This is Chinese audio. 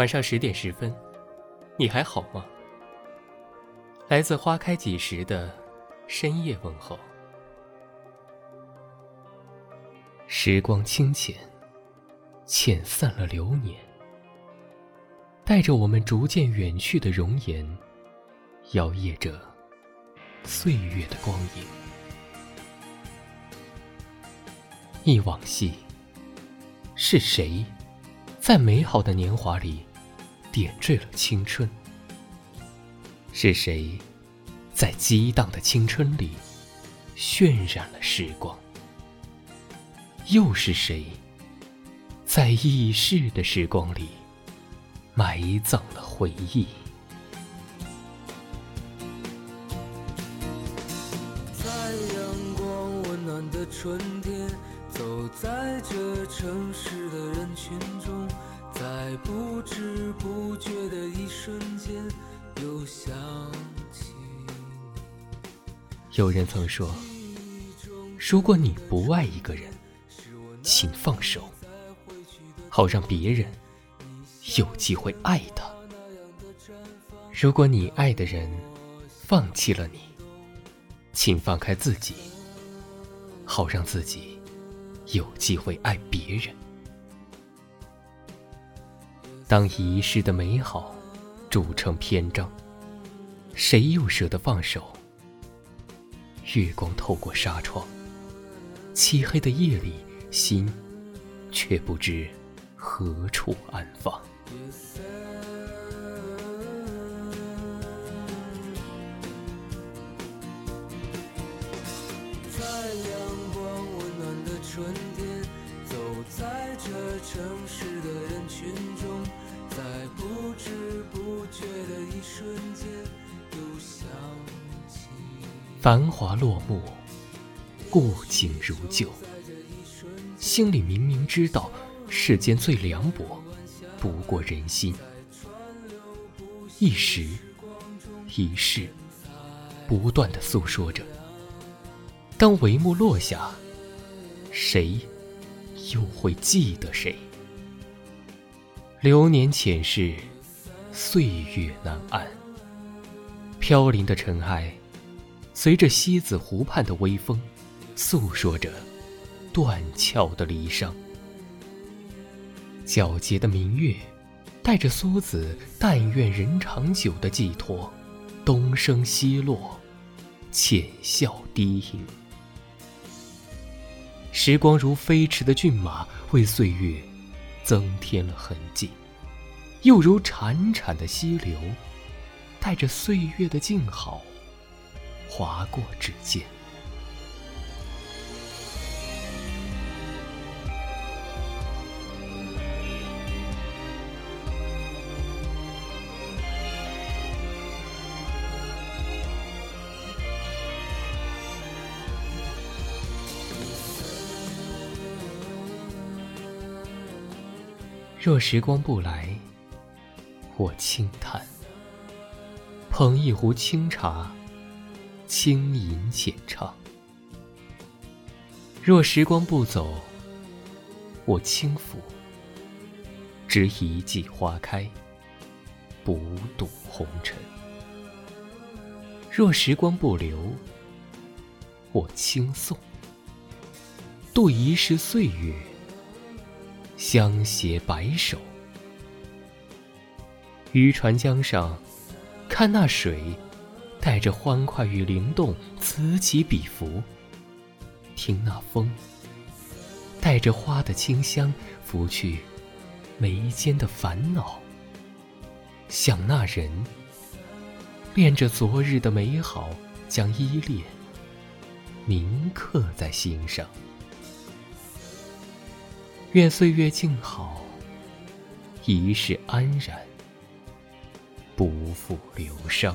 晚上十点十分，你还好吗？来自花开几时的深夜问候。时光清浅，遣散了流年，带着我们逐渐远去的容颜，摇曳着岁月的光影。忆往昔，是谁？在美好的年华里，点缀了青春。是谁，在激荡的青春里，渲染了时光？又是谁，在易逝的时光里，埋葬了回忆？在阳光温暖的春天，走在这城市有人曾说，如果你不爱一个人，请放手，好让别人有机会爱他。如果你爱的人放弃了你，请放开自己，好让自己有机会爱别人。当遗失的美好铸成篇章，谁又舍得放手？月光透过纱窗，漆黑的夜里，心却不知何处安放。繁华落幕，过景如旧，心里明明知道，世间最凉薄，不过人心。一时一世，不断的诉说着。当帷幕落下，谁又会记得谁？流年浅逝，岁月难安。飘零的尘埃，随着西子湖畔的微风，诉说着断桥的离殇。皎洁的明月，带着苏子“但愿人长久”的寄托，东升西落，浅笑低吟。时光如飞驰的骏马，为岁月增添了痕迹；又如潺潺的溪流，带着岁月的静好，划过指尖。若时光不来，我轻叹。捧一壶清茶，轻吟浅唱。若时光不走，我轻抚。执一季花开，不渡红尘。若时光不留，我轻送。度一世岁月。相携白首，渔船江上，看那水，带着欢快与灵动，此起彼伏。听那风，带着花的清香，拂去眉间的烦恼。想那人，恋着昨日的美好，将依恋铭刻在心上。愿岁月静好，一世安然，不负流觞。